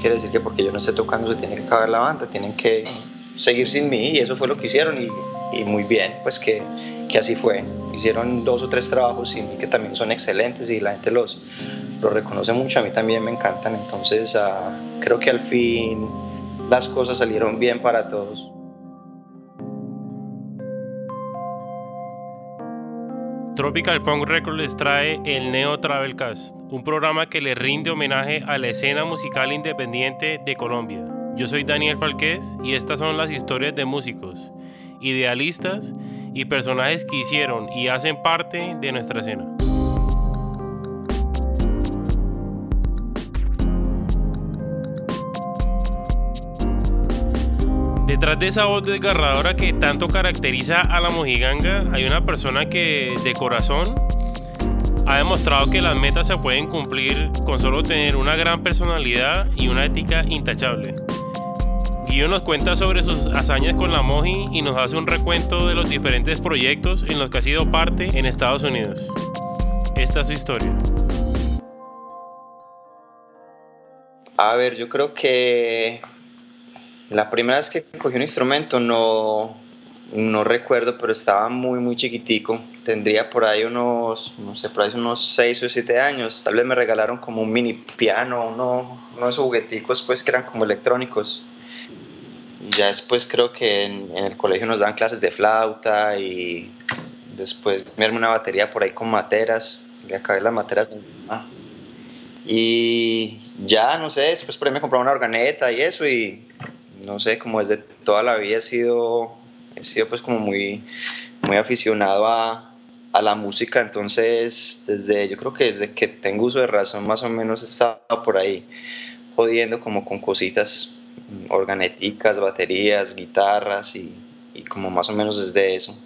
quiere decir que porque yo no esté tocando se tiene que acabar la banda, tienen que seguir sin mí y eso fue lo que hicieron y, y muy bien, pues que, que, así fue. Hicieron dos o tres trabajos sin mí que también son excelentes y la gente los, los reconoce mucho, a mí también me encantan, entonces uh, creo que al fin las cosas salieron bien para todos. Tropical Punk Records les trae el Neo Travelcast, un programa que le rinde homenaje a la escena musical independiente de Colombia. Yo soy Daniel Falquez y estas son las historias de músicos, idealistas y personajes que hicieron y hacen parte de nuestra escena. Detrás de esa voz desgarradora que tanto caracteriza a la mojiganga, hay una persona que de corazón ha demostrado que las metas se pueden cumplir con solo tener una gran personalidad y una ética intachable. Guido nos cuenta sobre sus hazañas con la Moji y nos hace un recuento de los diferentes proyectos en los que ha sido parte en Estados Unidos. Esta es su historia. A ver, yo creo que la primera vez que cogí un instrumento no, no recuerdo, pero estaba muy, muy chiquitico. Tendría por ahí unos, no sé, por ahí unos 6 o 7 años. Tal vez me regalaron como un mini piano, uno, uno de esos jugueticos pues que eran como electrónicos. Y ya después creo que en, el colegio nos dan clases de flauta y después me armé una batería por ahí con materas. Le acabé las materas Y ya, no sé, después por ahí me compré una organeta y eso y no sé, como desde toda la vida he sido, he sido pues como muy, muy aficionado a, la música, entonces desde, yo creo que desde que tengo uso de razón más o menos he estado por ahí jodiendo como con cositas organéticas, baterías, guitarras y, como más o menos desde eso.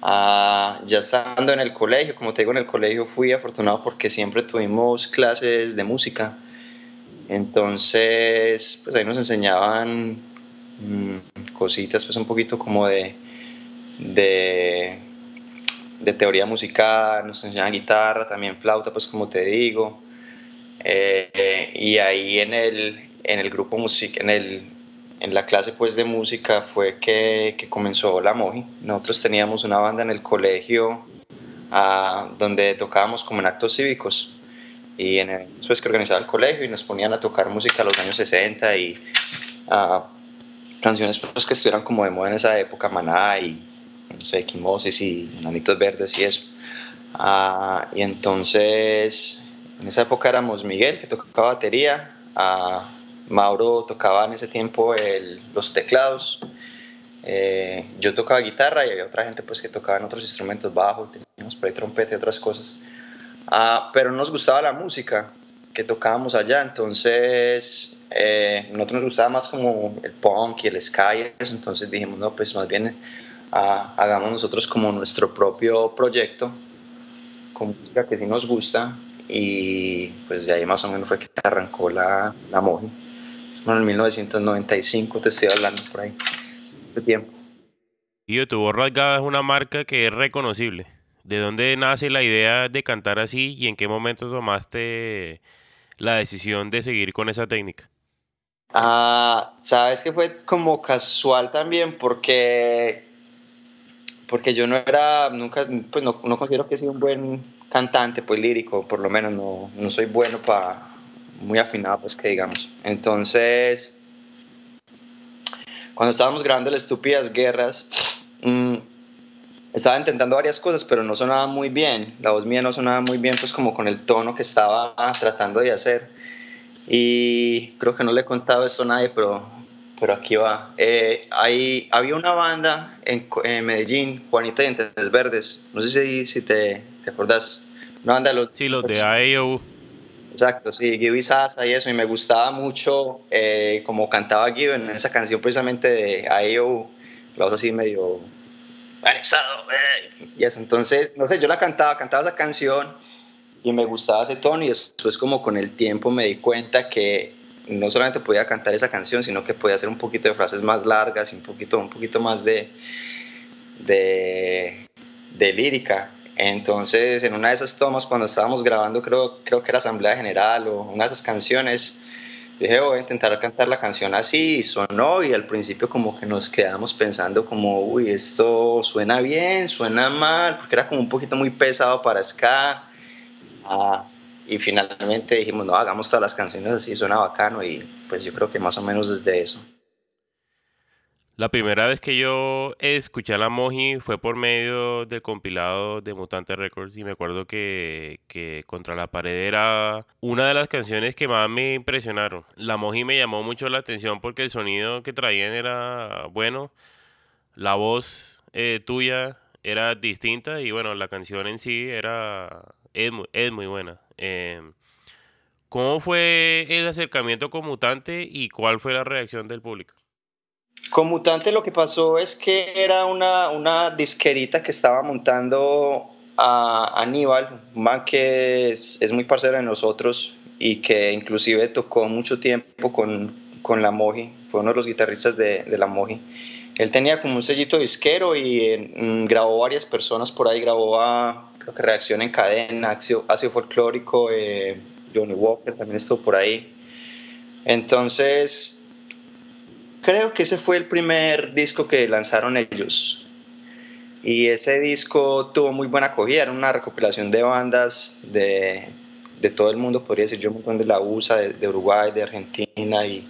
Ah, ya estando en el colegio, como te digo, en el colegio fui afortunado porque siempre tuvimos clases de música entonces, pues ahí nos enseñaban mm, cositas, pues un poquito como de, de, teoría musical, nos enseñaban guitarra, también flauta, pues como te digo. Eh, y ahí en el, en el grupo música, en, el, en la clase pues de música fue que, que comenzó la Moji. Nosotros teníamos una banda en el colegio ah, donde tocábamos como en actos cívicos y en eso es que organizaba el colegio y nos ponían a tocar música a los años 60 y uh, canciones pues, que estuvieran como de moda en esa época, Maná y no sé, Quimosis y Nanitos Verdes y eso. Uh, y entonces, en esa época éramos Miguel, que tocaba batería, uh, Mauro tocaba en ese tiempo el, los teclados, eh, yo tocaba guitarra y había otra gente pues que tocaba en otros instrumentos, bajo, teníamos por ahí trompeta y otras cosas. Ah, pero nos gustaba la música que tocábamos allá, entonces eh, nosotros nos gustaba más como el punk y el sky, entonces dijimos, no, pues más bien ah, hagamos nosotros como nuestro propio proyecto con música que sí nos gusta y pues de ahí más o menos fue que arrancó la, la Moji. Bueno, en 1995 te estoy hablando por ahí, de tiempo. Y tu Rasgada es una marca que es reconocible. ¿De dónde nace la idea de cantar así y en qué momento tomaste la decisión de seguir con esa técnica? Ah, sabes que fue como casual también porque porque yo no era nunca pues no, considero que sea un buen cantante pues lírico por lo menos no, no soy bueno para muy afinado pues que digamos entonces cuando estábamos grabando las estúpidas guerras mmm, estaba intentando varias cosas, pero no sonaba muy bien. La voz mía no sonaba muy bien, pues como con el tono que estaba tratando de hacer. Y creo que no le he contado esto a nadie, pero, pero aquí va. Eh, había una banda en, Medellín, Juanita Dientes Verdes. No sé si, si te, te acordás. Una banda de los. Sí, los de AEO. Exacto, sí, Guido y Sasa y eso. Y me gustaba mucho eh, como cantaba Guido en esa canción, precisamente de AEO. La voz así medio estado y eso. Entonces, no sé, yo la cantaba, cantaba esa canción y me gustaba ese tono y después como con el tiempo me di cuenta que no solamente podía cantar esa canción, sino que podía hacer un poquito de frases más largas y un poquito, un poquito más de, de, de lírica. Entonces, en una de esas tomas, cuando estábamos grabando, creo, creo que era Asamblea General o una de esas canciones, dije, voy a intentar cantar la canción así, y sonó, y al principio como que nos quedamos pensando como, uy, esto suena bien, suena mal, porque era como un poquito muy pesado para ska. Ah, y finalmente dijimos, no, hagamos todas las canciones así, suena bacano, y pues yo creo que más o menos desde eso. La primera vez que yo escuché a la Moji fue por medio del compilado de Mutante Records y me acuerdo que, que, Contra la Pared era una de las canciones que más me impresionaron. La Moji me llamó mucho la atención porque el sonido que traían era bueno, la voz eh, tuya era distinta y bueno, la canción en sí era es, muy buena. Eh, ¿Cómo fue el acercamiento con Mutante y cuál fue la reacción del público? Con Mutante lo que pasó es que era una, una disquerita que estaba montando a Aníbal, un man que es, muy parcero de nosotros y que inclusive tocó mucho tiempo con, con la Moji, fue uno de los guitarristas de, de la Moji. Él tenía como un sellito disquero y mm, grabó varias personas por ahí, grabó a, creo que Reacción en Cadena, Ácido, Folclórico, eh, Johnny Walker también estuvo por ahí. Entonces creo que ese fue el primer disco que lanzaron ellos. Y ese disco tuvo muy buena acogida, era una recopilación de bandas de, de todo el mundo, podría decir yo, un montón de la USA, de, Uruguay, de Argentina y,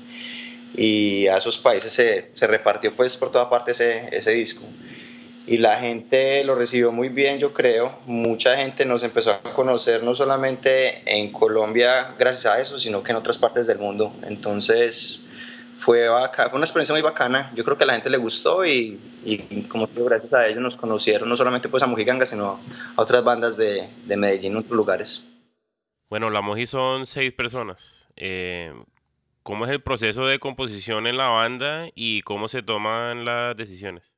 y, a esos países se, se, repartió pues por toda parte ese, ese disco. Y la gente lo recibió muy bien, yo creo. Mucha gente nos empezó a conocer no solamente en Colombia gracias a eso, sino que en otras partes del mundo. Entonces, fue, fue una experiencia muy bacana. Yo creo que a la gente le gustó y, y como digo, gracias a ellos nos conocieron no solamente pues a Mojiganga, sino a otras bandas de, de Medellín otros lugares. Bueno, la Moji son seis personas. Eh, ¿Cómo es el proceso de composición en la banda y cómo se toman las decisiones?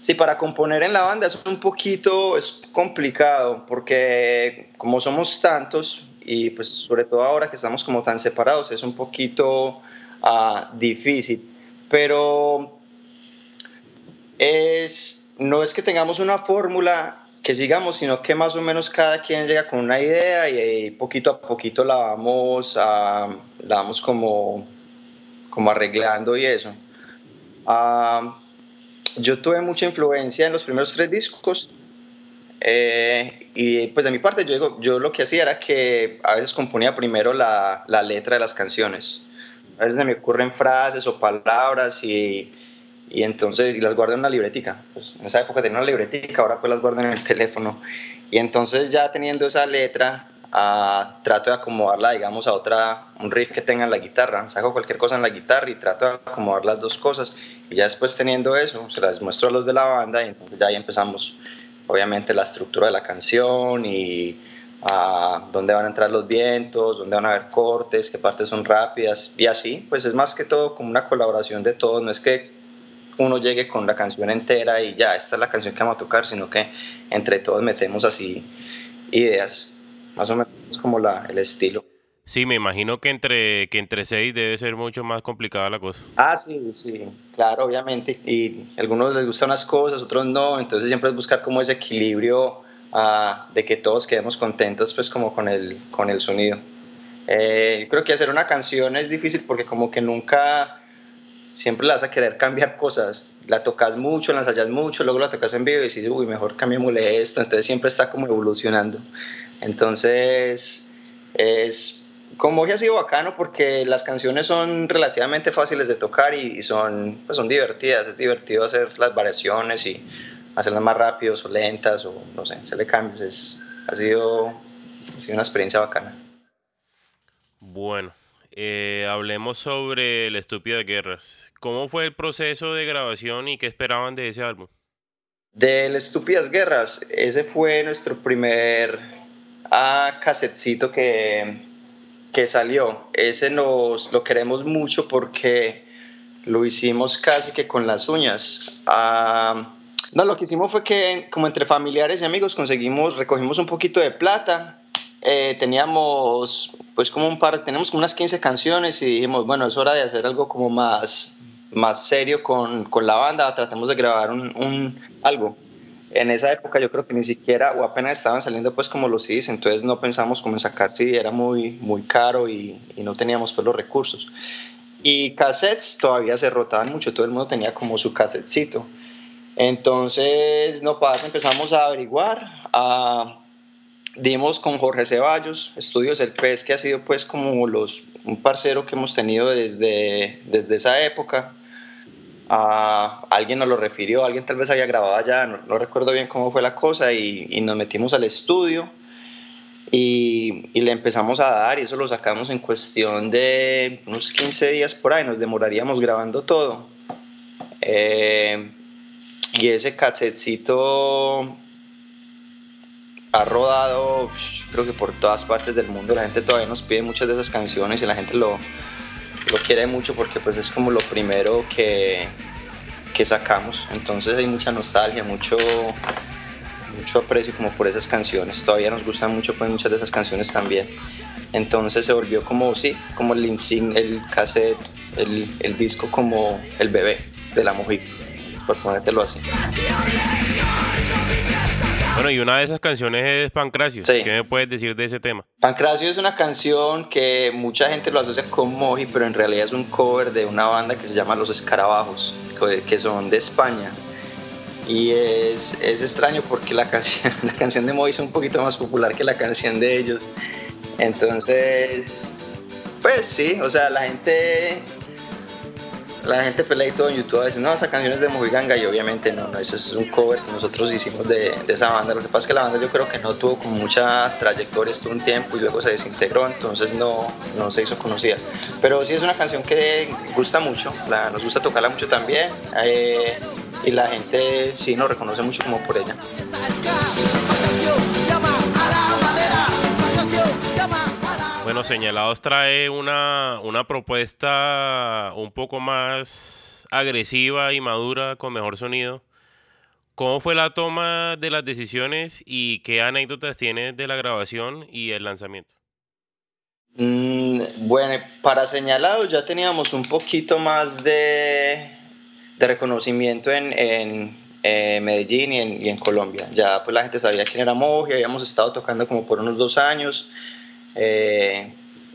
Sí, para componer en la banda es un poquito es complicado porque como somos tantos y pues sobre todo ahora que estamos como tan separados es un poquito difícil. Pero es, no es que tengamos una fórmula que sigamos, sino que más o menos cada quien llega con una idea y, poquito a poquito la vamos, a, la vamos como, como arreglando y eso. yo tuve mucha influencia en los primeros tres discos eh, y pues de mi parte yo, yo lo que hacía era que a veces componía primero la, la letra de las canciones a veces se me ocurren frases o palabras y, y entonces y las guardo en una libretica. Pues en esa época tenía una libretica, ahora pues las guardo en el teléfono. Y entonces ya teniendo esa letra, uh, trato de acomodarla, digamos, a otra, un riff que tenga en la guitarra. Saco cualquier cosa en la guitarra y trato de acomodar las dos cosas. Y ya después teniendo eso, se las muestro a los de la banda y entonces ya ahí empezamos, obviamente, la estructura de la canción y a dónde van a entrar los vientos, dónde van a haber cortes, qué partes son rápidas y así, pues es más que todo como una colaboración de todos, no es que uno llegue con la canción entera y ya, esta es la canción que vamos a tocar, sino que entre todos metemos así ideas, más o menos como la, el estilo. Sí, me imagino que entre, que entre seis debe ser mucho más complicada la cosa. Ah, sí, sí, claro, obviamente. Y a algunos les gustan unas cosas, otros no, entonces siempre es buscar como ese equilibrio de que todos quedemos contentos pues como con el, con el sonido. Eh, creo que hacer una canción es difícil porque como que nunca, siempre la vas a querer cambiar cosas. La tocas mucho, la ensayas mucho, luego la tocas en vivo y dices, uy, mejor cambiémosle esto. Entonces siempre está como evolucionando. Entonces es como que ha sido bacano porque las canciones son relativamente fáciles de tocar y, son, pues son divertidas. Es divertido hacer las variaciones y hacerlas más rápidos o lentas o no sé, hacerle cambios. Es, ha, sido, ha sido una experiencia bacana. Bueno, eh, hablemos sobre El Estúpido de Guerras. ¿Cómo fue el proceso de grabación y qué esperaban de ese álbum? Del Estúpidas Guerras, ese fue nuestro primer ah, casetcito que, que salió. Ese nos lo queremos mucho porque lo hicimos casi que con las uñas. Ah, no, lo que hicimos fue que como entre familiares y amigos conseguimos, recogimos un poquito de plata, eh, teníamos pues como un par, tenemos como unas 15 canciones y dijimos, bueno, es hora de hacer algo como más, más serio con, con la banda, tratamos de grabar un, un algo. en esa época yo creo que ni siquiera o apenas estaban saliendo pues como los CDs, entonces no pensamos como en sacar CD, era muy, muy caro y, no teníamos pues los recursos. Y cassettes todavía se rotaban mucho, todo el mundo tenía como su cassetcito. Entonces, no pasa, empezamos a averiguar, dimos con Jorge Ceballos, Estudios El Pez, que ha sido pues como los, un parcero que hemos tenido desde, desde esa época. A, alguien nos lo refirió, alguien tal vez había grabado allá, no, recuerdo bien cómo fue la cosa, y, y nos metimos al estudio y, y, le empezamos a dar y eso lo sacamos en cuestión de unos 15 días por ahí, nos demoraríamos grabando todo. Eh, y ese cassetcito ha rodado creo que por todas partes del mundo, la gente todavía nos pide muchas de esas canciones y la gente lo, lo quiere mucho porque pues es como lo primero que, que sacamos, entonces hay mucha nostalgia, mucho mucho aprecio como por esas canciones. Todavía nos gustan mucho pues muchas de esas canciones también. Entonces se volvió como, sí, como el insignia, el cassette, el, el, disco como el bebé de la mujer, por ponértelo así. Bueno, y una de esas canciones es Pancracio. ¿Qué me puedes decir de ese tema? Pancracio es una canción que mucha gente lo asocia con Moji, pero en realidad es un cover de una banda que se llama Los Escarabajos, que son de España. Y es, es extraño porque la canción, la canción de Moby es un poquito más popular que la canción de ellos. Entonces, pues sí, o sea, la gente la gente pelea y todo en YouTube a veces, no, esa canción es de Mojiganga y obviamente no, no, eso es un cover que nosotros hicimos de, esa banda. Lo que pasa es que la banda yo creo que no tuvo como mucha trayectoria, estuvo un tiempo y luego se desintegró, entonces no, no se hizo conocida. Pero sí es una canción que gusta mucho, nos gusta tocarla mucho también. Eh, y la gente sí nos reconoce mucho como por ella. Bueno, Señalados trae una, una propuesta un poco más agresiva y madura con mejor sonido. ¿Cómo fue la toma de las decisiones y qué anécdotas tienes de la grabación y el lanzamiento? Mm, bueno, para Señalados ya teníamos un poquito más de, de reconocimiento en, en eh, Medellín y en, Colombia. Ya pues la gente sabía quién era Moji, habíamos estado tocando como por unos dos años eh,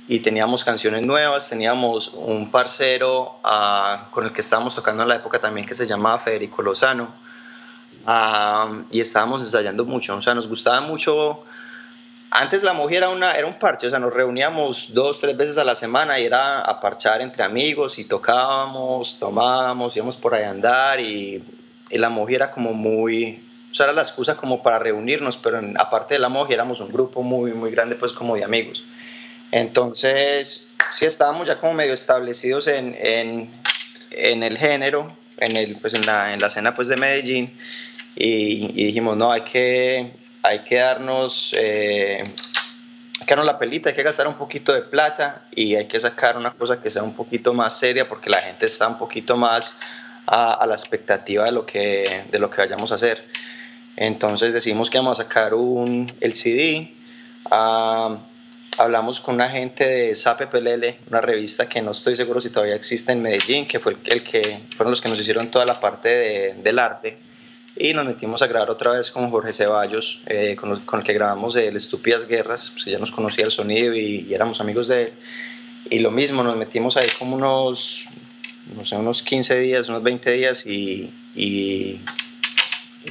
y teníamos canciones nuevas, teníamos un parcero uh, con el que estábamos tocando en la época también que se llamaba Federico Lozano. Uh, y estábamos ensayando mucho, o sea, nos gustaba mucho. Antes la Moji era, una, era un parche, o sea, nos reuníamos dos, tres veces a la semana y era a parchar entre amigos y tocábamos, tomábamos, íbamos por ahí a andar y, y la Moji era como muy, o sea, era la excusa como para reunirnos, pero en, aparte de la Moji éramos un grupo muy, muy grande pues como de amigos. Entonces, sí estábamos ya como medio establecidos en, en, en el género, en, el, pues en, la, en la escena pues de Medellín y, y dijimos, no, hay que hay que darnos, eh, darnos la pelita, hay que gastar un poquito de plata y hay que sacar una cosa que sea un poquito más seria porque la gente está un poquito más a, a la expectativa de lo, que, de lo que vayamos a hacer. Entonces decidimos que vamos a sacar un, el CD. Uh, hablamos con una gente de Sape Pelele, una revista que no estoy seguro si todavía existe en Medellín, que fue el, el que fueron los que nos hicieron toda la parte de, del arte y nos metimos a grabar otra vez con Jorge Ceballos, eh, con, con, el que grabamos el Estúpidas Guerras, pues ya nos conocía el sonido y, y, éramos amigos de él. Y lo mismo, nos metimos ahí como unos, no sé, unos 15 días, unos 20 días y, y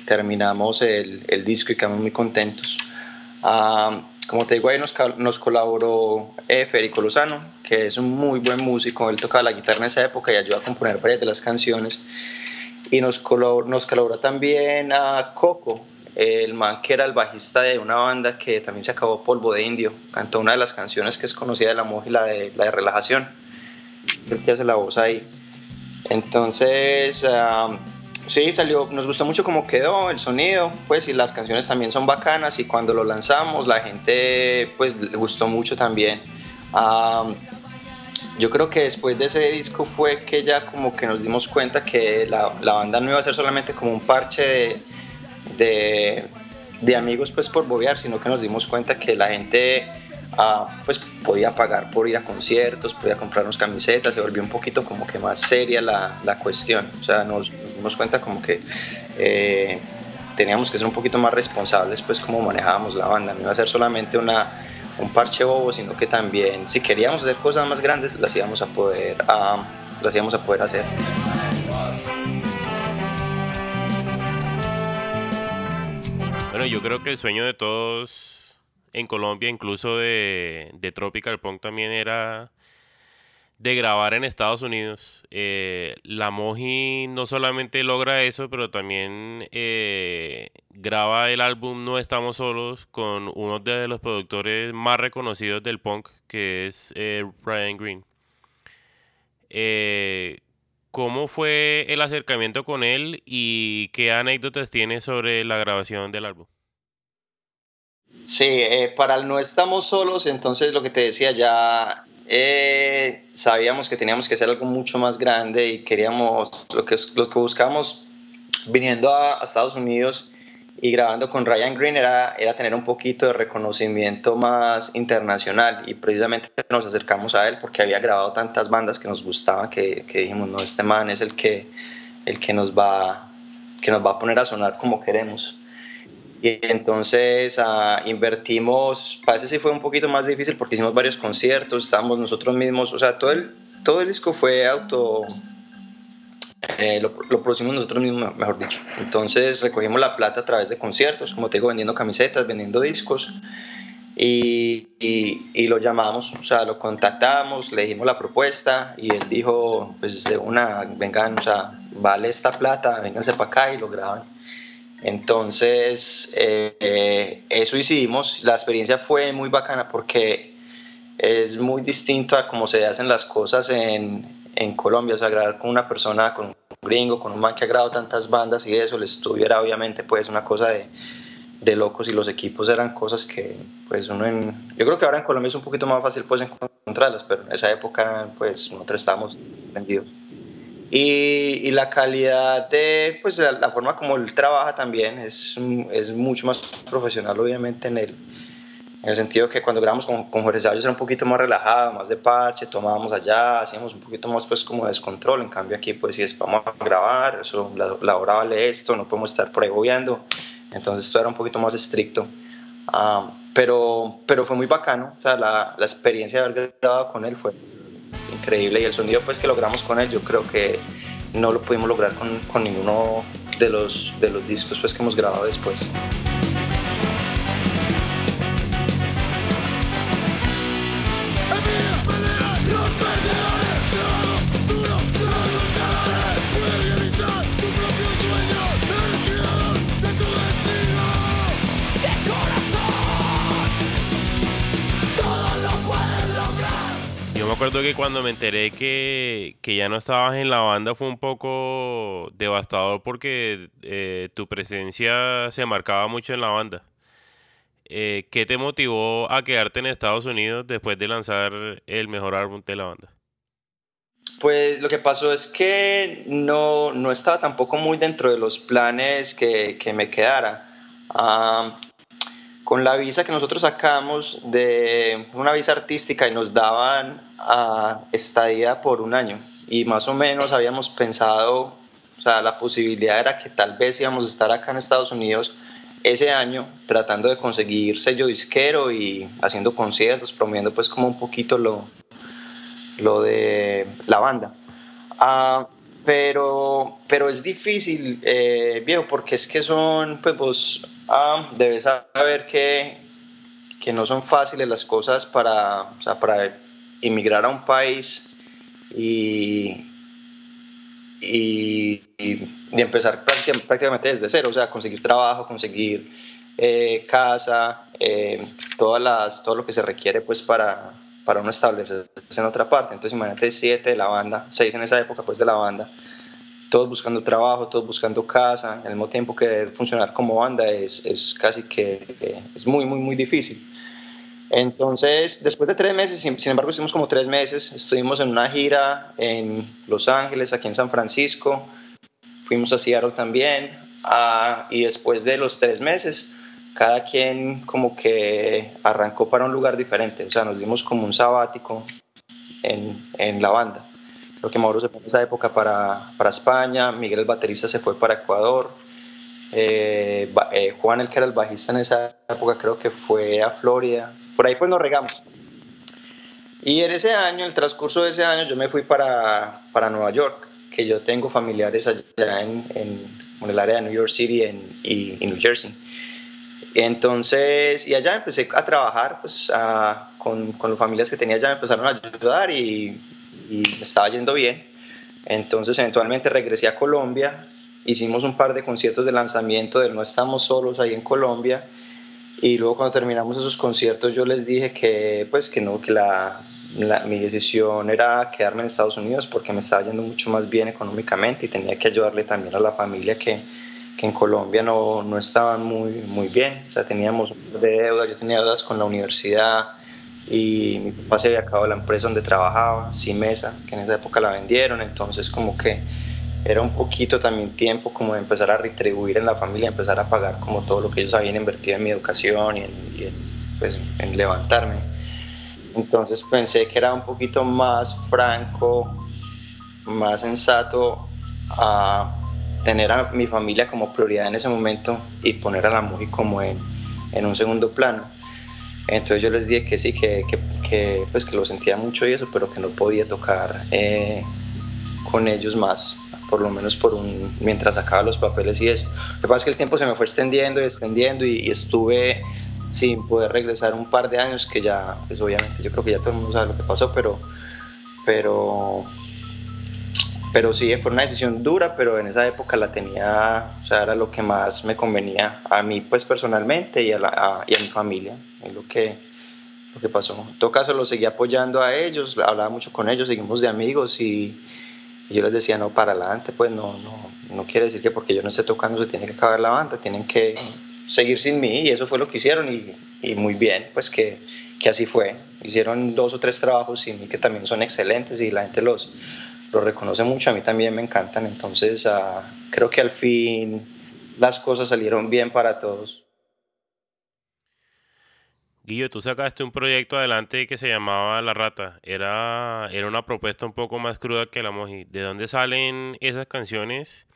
terminamos el, el, disco y quedamos muy contentos. Uh, como te digo, ahí nos, nos colaboró eh, Federico Lozano, que es un muy buen músico, él tocaba la guitarra en esa época y ayudó a componer varias de las canciones y nos colaboró, nos colaboró también a Coco, el man que era el bajista de una banda que también se acabó Polvo de Indio, cantó una de las canciones que es conocida de la Moji, la de, la de Relajación, creo que hace la voz ahí. Entonces, um, sí, salió, nos gustó mucho cómo quedó el sonido, pues, y las canciones también son bacanas, y cuando lo lanzamos, la gente, pues, le gustó mucho también. Um, yo creo que después de ese disco fue que ya como que nos dimos cuenta que la, la banda no iba a ser solamente como un parche de, de, amigos pues por bobear, sino que nos dimos cuenta que la gente uh, pues podía pagar por ir a conciertos, podía comprarnos camisetas, se volvió un poquito como que más seria la, la cuestión, o sea, nos dimos cuenta como que... Eh, teníamos que ser un poquito más responsables pues como manejábamos la banda, no iba a ser solamente una, un parche bobo, sino que también si queríamos hacer cosas más grandes las íbamos a poder, las íbamos a poder hacer. Bueno, yo creo que el sueño de todos en Colombia, incluso de, de Tropical Punk también era de grabar en Estados Unidos. Eh, la Moji no solamente logra eso, pero también eh, graba el álbum No Estamos Solos con uno de los productores más reconocidos del punk, que es eh, Ryan Green. ¿Cómo fue el acercamiento con él y qué anécdotas tiene sobre la grabación del álbum? Sí, para el No Estamos Solos, entonces lo que te decía, ya eh, sabíamos que teníamos que hacer algo mucho más grande y queríamos, lo que, los que buscábamos viniendo a, Estados Unidos y grabando con Ryan Green era, era tener un poquito de reconocimiento más internacional y precisamente nos acercamos a él porque había grabado tantas bandas que nos gustaban que, que dijimos, no, este man es el que, el que, nos va, que nos va a poner a sonar como queremos. Y entonces ah, invertimos, para ese sí fue un poquito más difícil porque hicimos varios conciertos, estábamos nosotros mismos, o sea, todo el, todo el disco fue auto, eh, lo, lo, producimos nosotros mismos, mejor dicho. Entonces recogimos la plata a través de conciertos, como te digo, vendiendo camisetas, vendiendo discos. Y, y, y, lo llamamos, o sea, lo contactamos, le dijimos la propuesta y él dijo, pues de una, vengan, o sea, vale esta plata, vénganse para acá y lo graban. Entonces, eh, eso hicimos. La experiencia fue muy bacana porque es muy distinto a cómo se hacen las cosas en, Colombia. O sea, grabar con una persona, con un gringo, con un man que ha grabado tantas bandas y eso, les estuviera obviamente pues una cosa de, de, locos y los equipos eran cosas que pues uno en... Yo creo que ahora en Colombia es un poquito más fácil pues encontrarlas, pero en esa época pues nosotros estábamos vendidos. Y, y, la calidad de, pues la, forma como él trabaja también es, es, mucho más profesional, obviamente, en el, en el sentido que cuando grabamos con, con Jorge Sabios era un poquito más relajado, más de parche, tomábamos allá, hacíamos un poquito más pues como descontrol, en cambio aquí pues si es vamos a grabar, eso, la, la hora vale esto, no podemos estar por ahí entonces esto era un poquito más estricto. Uh, pero, pero fue muy bacano, o sea, la, la experiencia de haber grabado con él fue increíble y el sonido pues que logramos con él yo creo que no lo pudimos lograr con, con ninguno de los, de los discos pues que hemos grabado después. Recuerdo que cuando me enteré que, ya no estabas en la banda fue un poco devastador porque eh, tu presencia se marcaba mucho en la banda. Eh, ¿Qué te motivó a quedarte en Estados Unidos después de lanzar el mejor álbum de la banda? Pues lo que pasó es que no, no estaba tampoco muy dentro de los planes que, que me quedara. Con la visa que nosotros sacamos de una visa artística y nos daban a estadía por un año y más o menos habíamos pensado, o sea, la posibilidad era que tal vez íbamos a estar acá en Estados Unidos ese año tratando de conseguir sello disquero y haciendo conciertos, promoviendo pues como un poquito lo, lo de la banda. Ah, pero, pero es difícil, eh, viejo, porque es que son, pues vos ah, debes saber que, que, no son fáciles las cosas para, o sea, para inmigrar a un país y, y, y empezar prácticamente desde cero, o sea, conseguir trabajo, conseguir eh, casa, eh, todas las, todo lo que se requiere pues para, para uno establecerse en otra parte. Entonces imagínate siete de la banda, seis en esa época pues de la banda, todos buscando trabajo, todos buscando casa, al mismo tiempo que funcionar como banda es, es casi que es muy, muy, muy difícil. Entonces, después de tres meses, sin, embargo, estuvimos como tres meses, estuvimos en una gira en Los Ángeles, aquí en San Francisco, fuimos a Seattle también, ah, y después de los tres meses, cada quien como que arrancó para un lugar diferente, o sea, nos dimos como un sabático en, en la banda. Creo que Mauro se fue en esa época para, para España, Miguel el baterista se fue para Ecuador, Eh, eh, Juan, el que era el bajista en esa época, creo que fue a Florida. Por ahí pues nos regamos. Y en ese año, el transcurso de ese año, yo me fui para, para Nueva York, que yo tengo familiares allá en, en, el área de New York City y, New Jersey. Entonces, y allá empecé a trabajar pues, con, con las familias que tenía allá, me empezaron a ayudar y, y me estaba yendo bien. Entonces, eventualmente regresé a Colombia, hicimos un par de conciertos de lanzamiento del No Estamos Solos ahí en Colombia y luego cuando terminamos esos conciertos yo les dije que pues que no, que la, mi decisión era quedarme en Estados Unidos porque me estaba yendo mucho más bien económicamente y tenía que ayudarle también a la familia que, que en Colombia no, no, estaban muy, muy bien. O sea, teníamos de deuda, yo tenía deudas con la universidad y mi papá se había acabado la empresa donde trabajaba, Simesa, que en esa época la vendieron, entonces como que era un poquito también tiempo como de empezar a retribuir en la familia, empezar a pagar como todo lo que ellos habían invertido en mi educación y en, pues, en levantarme. Entonces pensé que era un poquito más franco, más sensato a tener a mi familia como prioridad en ese momento y poner a la música como en, en un segundo plano. Entonces yo les dije que sí, que, que, que, pues que lo sentía mucho y eso, pero que no podía tocar eh, con ellos más por lo menos por un, mientras sacaba los papeles y eso. Lo que pasa es que el tiempo se me fue extendiendo y extendiendo y, estuve sin poder regresar un par de años que ya, pues obviamente yo creo que ya todo el mundo sabe lo que pasó, pero, pero, pero sí, fue una decisión dura, pero en esa época la tenía, o sea, era lo que más me convenía a mí pues personalmente y a, la, y a mi familia, es lo que, lo que pasó. En todo caso lo seguí apoyando a ellos, hablaba mucho con ellos, seguimos de amigos y y yo les decía, no, para adelante, pues no, no, no quiere decir que porque yo no esté tocando se tiene que acabar la banda, tienen que seguir sin mí y eso fue lo que hicieron y, y muy bien, pues que, que, así fue. Hicieron dos o tres trabajos sin mí que también son excelentes y la gente los, los reconoce mucho, a mí también me encantan, entonces uh, creo que al fin las cosas salieron bien para todos. Guillo, tú sacaste un proyecto adelante que se llamaba La Rata. Era, era una propuesta un poco más cruda que la Moji. ¿De dónde salen esas canciones?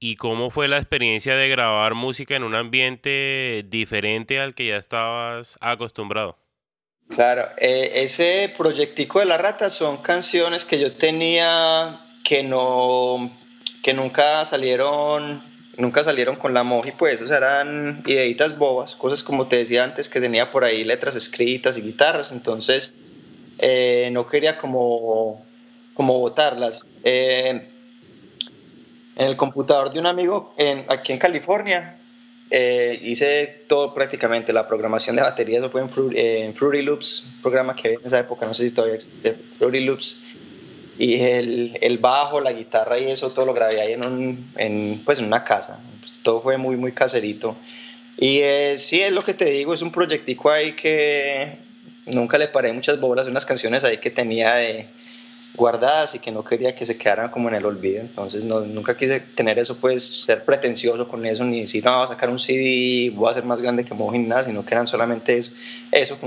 ¿Y cómo fue la experiencia de grabar música en un ambiente diferente al que ya estabas acostumbrado? Claro, eh, ese proyectico de La Rata son canciones que yo tenía que no que nunca salieron nunca salieron con la moji, pues, o eran ideitas bobas, cosas como te decía antes, que tenía por ahí letras escritas y guitarras, entonces eh, no quería como, como botarlas. Eh, en el computador de un amigo en, aquí en California eh, hice todo prácticamente, la programación de batería, eso fue en, Fruity, Loops, programa que en esa época, no sé si todavía existe, Fruity Loops y el, el, bajo, la guitarra y eso todo lo grabé ahí en, en, pues en una casa. Todo fue muy, muy caserito. Y eh, sí, es lo que te digo, es un proyectico ahí que nunca le paré muchas bolas, unas canciones ahí que tenía de guardadas y que no quería que se quedaran como en el olvido. Entonces no, nunca quise tener eso, pues ser pretencioso con eso, ni decir, no, voy a sacar un CD, voy a ser más grande que Mojin, nada, sino que eran solamente eso, eso,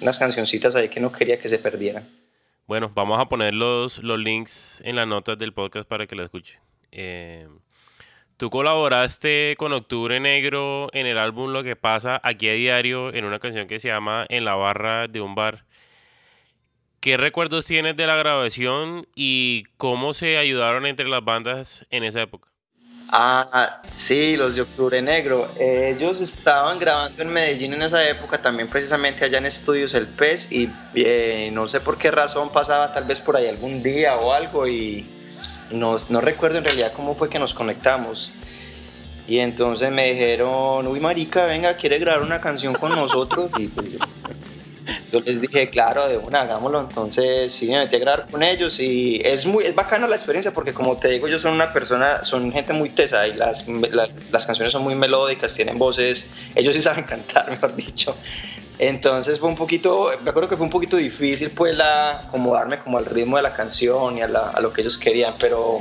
unas cancioncitas ahí que no quería que se perdieran. Bueno, vamos a poner los, los links en las notas del podcast para que la escuchen. Eh, tú colaboraste con Octubre Negro en el álbum Lo que pasa aquí a diario en una canción que se llama En la barra de un bar. ¿Qué recuerdos tienes de la grabación y cómo se ayudaron entre las bandas en esa época? Ah, sí, los de Octubre Negro. Ellos estaban grabando en Medellín en esa época, también precisamente allá en Estudios El Pez, y eh, no sé por qué razón pasaba tal vez por ahí algún día o algo, y no, no recuerdo en realidad cómo fue que nos conectamos. Y entonces me dijeron, uy marica, venga, quiere grabar una canción con nosotros. Y pues, yo les dije, claro, de una, hagámoslo. Entonces, sí, me metí a grabar con ellos y es muy es bacana la experiencia porque, como te digo, yo soy una persona, son gente muy tesa y las, las canciones son muy melódicas, tienen voces, ellos sí saben cantar, mejor dicho. Entonces fue un poquito, me acuerdo que fue un poquito difícil pues la, acomodarme como al ritmo de la canción y a lo que ellos querían, pero,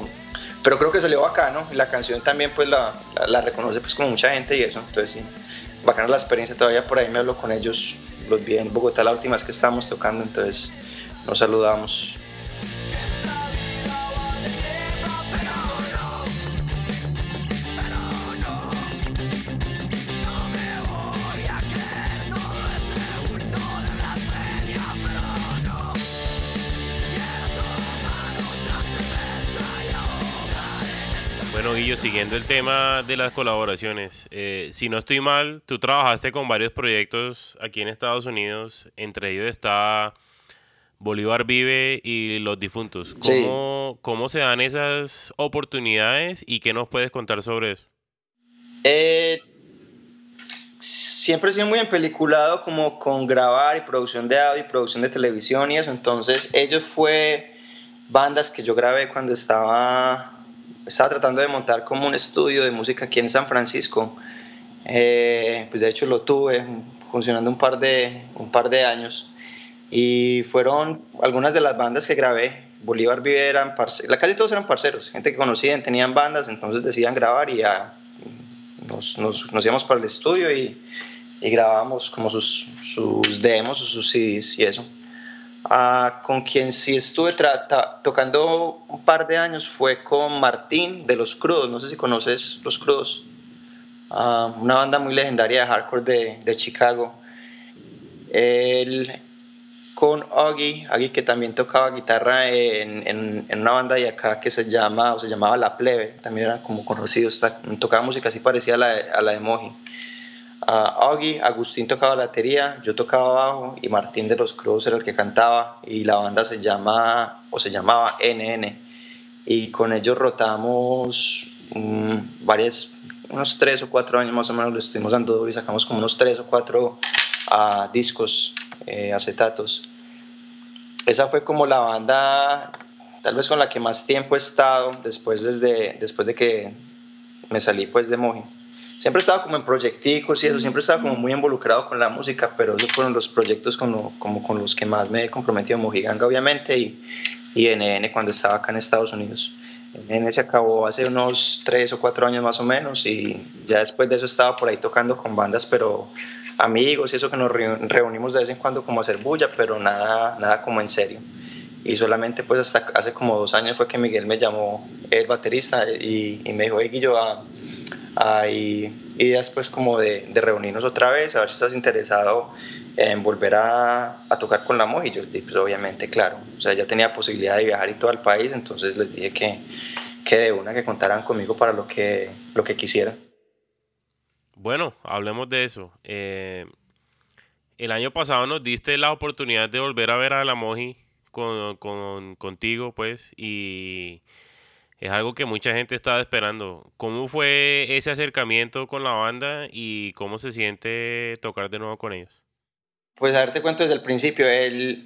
pero creo que salió bacano y la canción también pues la, la, reconoce pues como mucha gente y eso, entonces sí, bacana la experiencia, todavía por ahí me hablo con ellos los vi Bogotá la última vez que estábamos tocando, entonces nos saludamos. Guillo, siguiendo el tema de las colaboraciones, eh, si no estoy mal, tú trabajaste con varios proyectos aquí en Estados Unidos, entre ellos está Bolívar Vive y Los Difuntos. ¿Cómo, ¿Cómo se dan esas oportunidades y qué nos puedes contar sobre eso? Eh, siempre he sido muy empeliculado como con grabar y producción de audio y producción de televisión y eso, entonces ellos fue bandas que yo grabé cuando estaba, estaba tratando de montar como un estudio de música aquí en San Francisco. Eh, pues de hecho lo tuve funcionando un par de, un par de años y fueron algunas de las bandas que grabé. Bolívar Vive eran casi todos eran parceros, gente que conocían, tenían bandas, entonces decían grabar y ya nos, nos, nos íbamos para el estudio y, y grabábamos como sus, sus demos sus CDs y eso. Con quien sí estuve tocando un par de años fue con Martín de Los Crudos, no sé si conoces Los Crudos, ah, una banda muy legendaria de hardcore de, Chicago. Él, con Oggy, Oggy que también tocaba guitarra en, una banda de acá que se llama o se llamaba La Plebe, también era como conocido, tocaba música así parecida a la, a de Moji. Uh, Agustín tocaba la batería, yo tocaba bajo y Martín de los Cruz era el que cantaba y la banda se llama o se llamaba NN y con ellos rotamos um, varias, unos tres o cuatro años más o menos lo estuvimos dando y sacamos como unos tres o cuatro uh, discos eh, acetatos. Esa fue como la banda, tal vez con la que más tiempo he estado después, desde, después de que me salí pues de Moji. Siempre he estado como en proyecticos y eso, siempre he estado como muy involucrado con la música, pero esos fueron los proyectos como, como con los que más me he comprometido, Mojiganga obviamente y, y NN cuando estaba acá en Estados Unidos. NN se acabó hace unos tres o cuatro años más o menos y ya después de eso estaba por ahí tocando con bandas, pero amigos y eso que nos reunimos de vez en cuando como a hacer bulla, pero nada, nada como en serio. Y solamente pues hasta hace como dos años fue que Miguel me llamó, el baterista, y, y me dijo, hey Guillo, hay ideas pues como de, de, reunirnos otra vez, a ver si estás interesado en volver a, a tocar con la Moji. Yo pues obviamente, claro, o sea, ya tenía posibilidad de viajar y todo el país, entonces les dije que, que de una que contaran conmigo para lo que, lo que quisieran. Bueno, hablemos de eso. Eh, el año pasado nos diste la oportunidad de volver a ver a la Moji con, con, contigo, pues, y es algo que mucha gente estaba esperando. ¿Cómo fue ese acercamiento con la banda y cómo se siente tocar de nuevo con ellos? Pues a ver, te cuento desde el principio. El,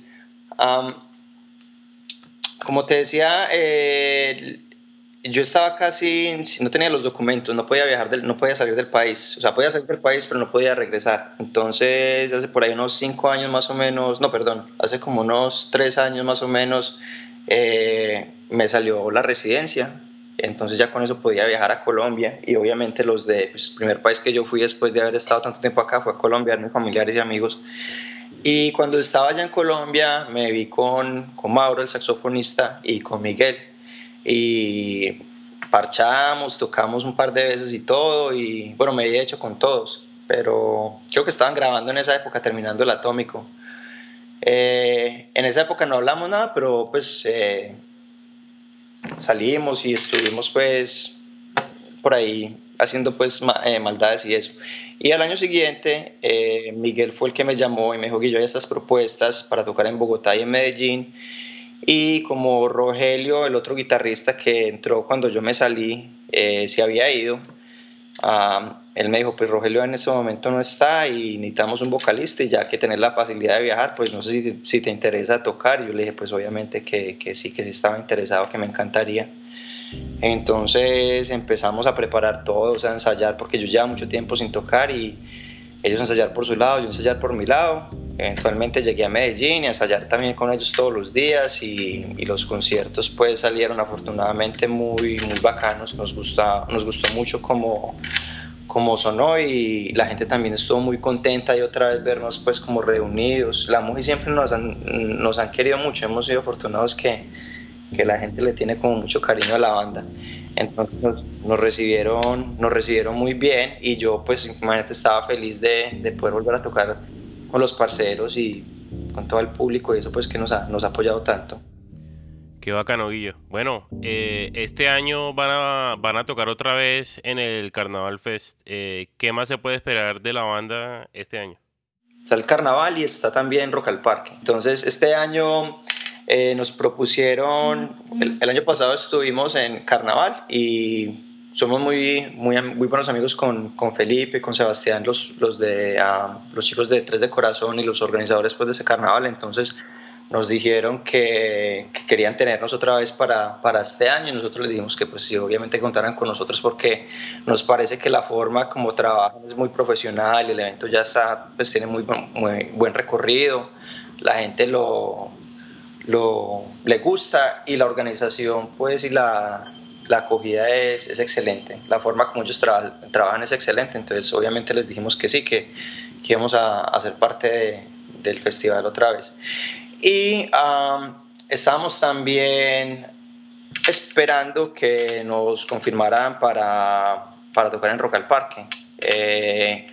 como te decía, el, yo estaba casi, no tenía los documentos, no podía viajar, del, no podía salir del país, o sea, podía salir del país, pero no podía regresar. Entonces, hace por ahí unos cinco años más o menos, no, perdón, hace como unos tres años más o menos, eh, me salió la residencia. Entonces ya con eso podía viajar a Colombia y obviamente los de, pues, el primer país que yo fui después de haber estado tanto tiempo acá fue a Colombia, mis familiares y amigos. Y cuando estaba allá en Colombia me vi con, con Mauro, el saxofonista, y con Miguel y parchamos, tocamos un par de veces y todo, y bueno, me había hecho con todos, pero creo que estaban grabando en esa época, terminando el atómico. Eh, en esa época no hablamos nada, pero pues eh, salimos y estuvimos pues por ahí haciendo pues eh, maldades y eso. Y al año siguiente Miguel fue el que me llamó y me dijo que yo estas propuestas para tocar en Bogotá y en Medellín y como Rogelio, el otro guitarrista que entró cuando yo me salí, eh, se había ido, él me dijo, pues Rogelio en ese momento no está y necesitamos un vocalista y ya que tener la facilidad de viajar, pues no sé si, te interesa tocar. yo le dije, pues obviamente que, que, sí, que sí estaba interesado, que me encantaría. Entonces empezamos a preparar todo, o sea, a ensayar, porque yo llevaba mucho tiempo sin tocar y ellos ensayar por su lado, yo ensayar por mi lado. Eventualmente llegué a Medellín y ensayar también con ellos todos los días y, los conciertos pues salieron afortunadamente muy, muy bacanos, nos, gusta, nos gustó mucho como, como sonó y la gente también estuvo muy contenta y otra vez vernos pues como reunidos. La mujer siempre nos han, nos han querido mucho, hemos sido afortunados que, que la gente le tiene como mucho cariño a la banda. Entonces nos, recibieron, nos recibieron muy bien y yo pues imagínate estaba feliz de, de, poder volver a tocar con los parceros y con todo el público y eso pues que nos ha, nos ha apoyado tanto. Qué bacano, Guillo. Bueno, eh, este año van a, van a tocar otra vez en el Carnaval Fest. Eh, ¿Qué más se puede esperar de la banda este año? Está el Carnaval y está también Rock al Parque. Entonces, este año eh, nos propusieron, el, año pasado estuvimos en Carnaval y somos muy, muy, muy buenos amigos con, con Felipe, con Sebastián, los, los, de, ah, los chicos de Tres de Corazón y los organizadores pues, de ese carnaval. Entonces, nos dijeron que, querían tenernos otra vez para, para, este año. Y nosotros les dijimos que pues sí, obviamente contaran con nosotros porque nos parece que la forma como trabajan es muy profesional, el evento ya está, pues tiene muy, muy buen recorrido, la gente lo, lo, le gusta y la organización pues y la, la acogida es, es, excelente, la forma como ellos trabajan es excelente, entonces obviamente les dijimos que sí, que, que íbamos a, a ser parte del festival otra vez. Y estábamos también esperando que nos confirmaran para, para tocar en Rock al Parque. Eh,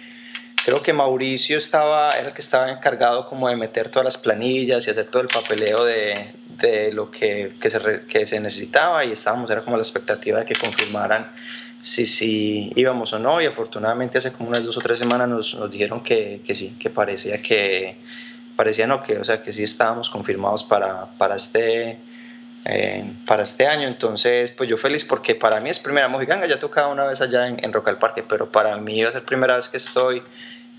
creo que Mauricio estaba, era el que estaba encargado como de meter todas las planillas y hacer todo el papeleo de, de lo que, que, se, que, se, necesitaba y estábamos, era como la expectativa de que confirmaran si, si íbamos o no. Y afortunadamente hace como unas dos o tres semanas nos, nos dijeron que, que sí, que parecía que parecía no, que, o sea, que sí estábamos confirmados para, para, este, eh, para este año. Entonces, pues yo feliz porque para mí es primera mojiganga, ya he tocado una vez allá en, en Rock al Parque, pero para mí iba a ser primera vez que estoy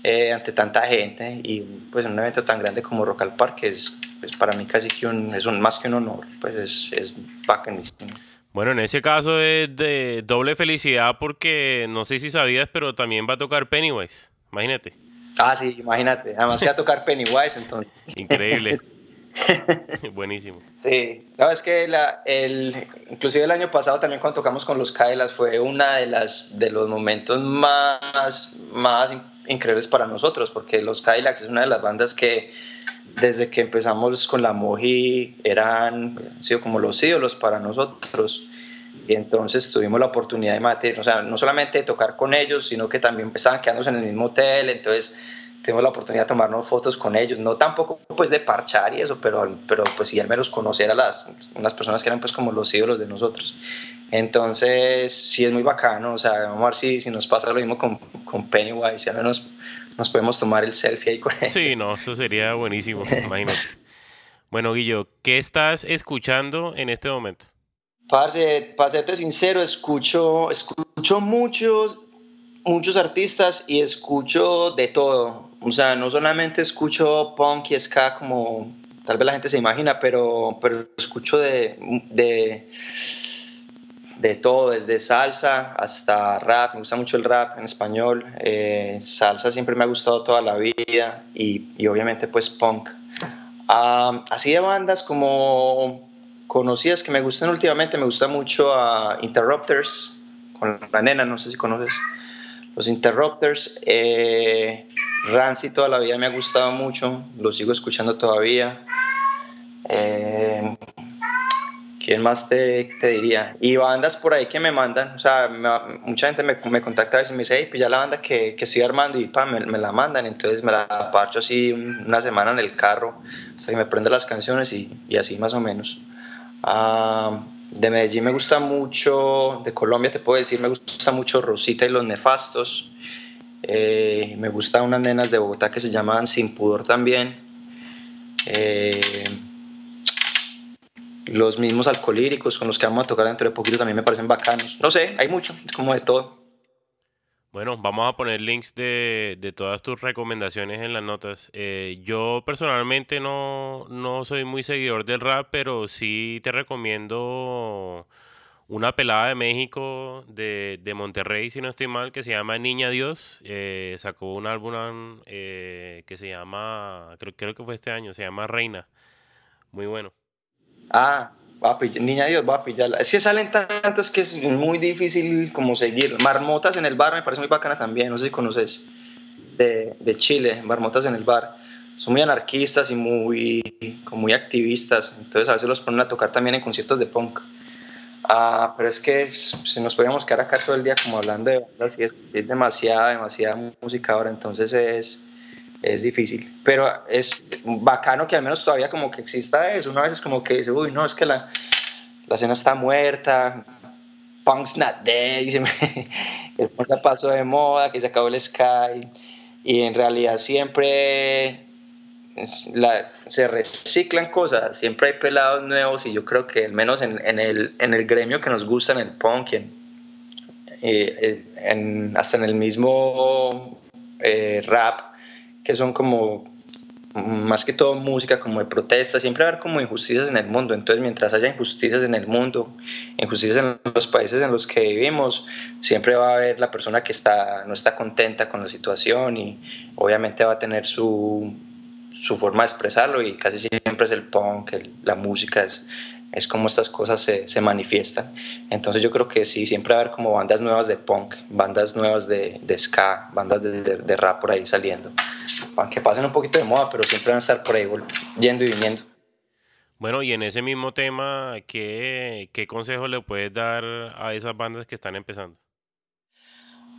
eh, ante tanta gente y pues un evento tan grande como Rock al Parque es pues, para mí casi que un, es un, más que un honor, pues es, es bacanísimo. Bueno, en ese caso es de doble felicidad porque no sé si sabías, pero también va a tocar Pennywise, imagínate. Ah, sí, imagínate. Además que a tocar Pennywise, entonces. Increíble. Buenísimo. Sí, no, es que la, el, inclusive el año pasado también cuando tocamos con los Kailas fue una de las de los momentos más, más increíbles para nosotros, porque los Cadillacs es una de las bandas que desde que empezamos con la Moji eran sido como los ídolos para nosotros. Y entonces tuvimos la oportunidad de o sea, no solamente de tocar con ellos, sino que también estaban quedándose en el mismo hotel, entonces tuvimos la oportunidad de tomarnos fotos con ellos, no tampoco pues de parchar y eso, pero, pero pues sí al menos conocer a las unas personas que eran pues como los ídolos de nosotros. Entonces sí es muy bacano, o sea, vamos a ver si, si nos pasa lo mismo con, con Pennywise, al menos nos podemos tomar el selfie ahí con él. Sí, no, eso sería buenísimo, imagínate. Bueno, Guillo, ¿qué estás escuchando en este momento? Parce, para serte sincero, escucho, escucho muchos, muchos artistas y escucho de todo. O sea, no solamente escucho punk y ska como tal vez la gente se imagina, pero, pero escucho de, de, todo, desde salsa hasta rap. Me gusta mucho el rap en español. Eh, salsa siempre me ha gustado toda la vida y, y obviamente pues punk. Ah, así de bandas como conocidas que me gustan últimamente, me gusta mucho a Interrupters, con la nena, no sé si conoces los Interrupters. Eh, Rancy toda la vida me ha gustado mucho, lo sigo escuchando todavía. Eh, ¿Quién más te, te, diría? Y bandas por ahí que me mandan, o sea, mucha gente me, me, contacta a veces y me dice, hey, pues ya la banda que, que estoy armando y pa, me, la mandan, entonces me la parcho así una semana en el carro hasta que me prendo las canciones y, y así más o menos. Uh, de Medellín me gusta mucho, de Colombia te puedo decir, me gusta mucho Rosita y los Nefastos. Eh, me gustan unas nenas de Bogotá que se llaman Sin Pudor también. Eh, los mismos alcohólicos con los que vamos a tocar dentro de poquito también me parecen bacanos. No sé, hay mucho, es como de todo. Bueno, vamos a poner links de, de todas tus recomendaciones en las notas. Eh, yo personalmente no, no soy muy seguidor del rap, pero sí te recomiendo una pelada de México, de, de Monterrey, si no estoy mal, que se llama Niña Dios. Eh, sacó un álbum eh, que se llama, creo, creo que fue este año, se llama Reina. Muy bueno. Ah, va a pillar, niña Dios, va a pillarla. Es que salen tantas que es muy difícil como seguir. Marmotas en el bar me parece muy bacana también, no sé si conoces, de, de Chile, Marmotas en el bar. Son muy anarquistas y muy, muy activistas, entonces a veces los ponen a tocar también en conciertos de punk. Ah, pero es que si nos podríamos quedar acá todo el día como hablando de bandas es, es demasiada, demasiada música ahora, entonces es, es difícil. Pero es bacano que al menos todavía como que exista eso. Una vez es como que dice, uy, no, es que la, la escena está muerta, punk's not dead, el punk pasó de moda, que se acabó el sky, y en realidad siempre se reciclan cosas, siempre hay pelados nuevos y yo creo que al menos en, el, en el gremio que nos gusta, en el punk, en, eh, hasta en el mismo eh, rap, que son como más que todo música como de protesta, siempre va a haber como injusticias en el mundo, entonces mientras haya injusticias en el mundo, injusticias en los países en los que vivimos, siempre va a haber la persona que está, no está contenta con la situación y obviamente va a tener su, su forma de expresarlo y casi siempre es el punk, la música, es, es como estas cosas se, se, manifiestan. Entonces yo creo que sí, siempre va a haber como bandas nuevas de punk, bandas nuevas de, de ska, bandas de, de, rap por ahí saliendo, aunque pasen un poquito de moda, pero siempre van a estar por ahí yendo y viniendo. Bueno, y en ese mismo tema, ¿qué, qué consejo le puedes dar a esas bandas que están empezando?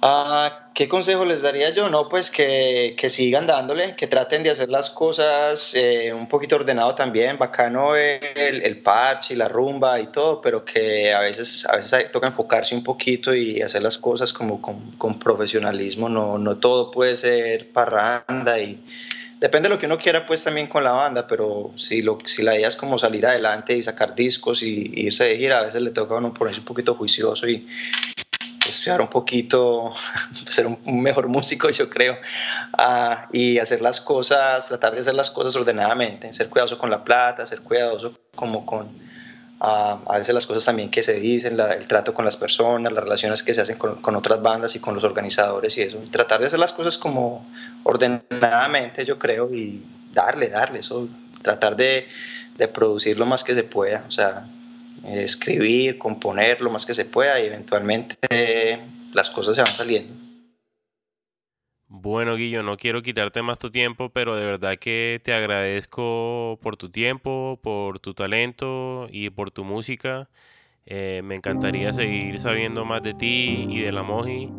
Ah, ¿Qué consejo les daría yo? No, pues que, que sigan dándole, que traten de hacer las cosas eh, un poquito ordenado también, bacano el, el parche y la rumba y todo, pero que a veces, a veces toca enfocarse un poquito y hacer las cosas como con, con profesionalismo, no, no todo puede ser parranda y depende de lo que uno quiera pues también con la banda, pero si, lo, si la idea es como salir adelante y sacar discos y, irse de gira, a veces le toca a uno ponerse un poquito juicioso y, estudiar un poquito, ser un, mejor músico, yo creo, ah, y hacer las cosas, tratar de hacer las cosas ordenadamente, ser cuidadoso con la plata, ser cuidadoso como con ah, a veces las cosas también que se dicen, el trato con las personas, las relaciones que se hacen con, con, otras bandas y con los organizadores y eso, tratar de hacer las cosas como ordenadamente, yo creo, y darle, darle, eso, tratar de, de producir lo más que se pueda, o sea, escribir, componer lo más que se pueda y eventualmente las cosas se van saliendo. Bueno, Guillo, no quiero quitarte más tu tiempo, pero de verdad que te agradezco por tu tiempo, por tu talento y por tu música. Eh, me encantaría seguir sabiendo más de ti y de la Moji.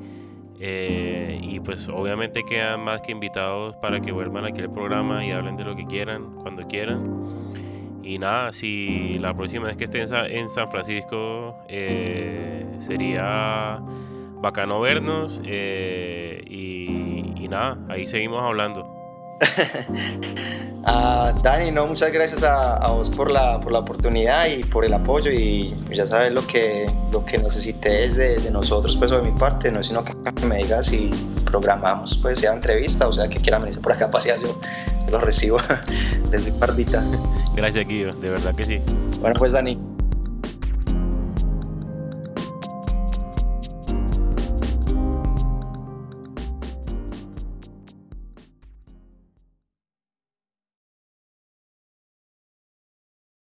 Eh, y pues obviamente quedan más que invitados para que vuelvan aquí al programa y hablen de lo que quieran, cuando quieran. Y nada, si la próxima vez que esté en San Francisco eh, sería bacano vernos eh, y, nada, ahí seguimos hablando. Ah, Dani, no, muchas gracias a, vos por la, por la oportunidad y por el apoyo y ya sabes lo que, lo que necesites de, de nosotros, pues de mi parte, no es sino que me digas si programamos, pues sea entrevista o sea que quieran venirse por acá a pasear, yo, lo recibo desde Pardita. Gracias, Guido, de verdad que sí. Bueno, pues Dani,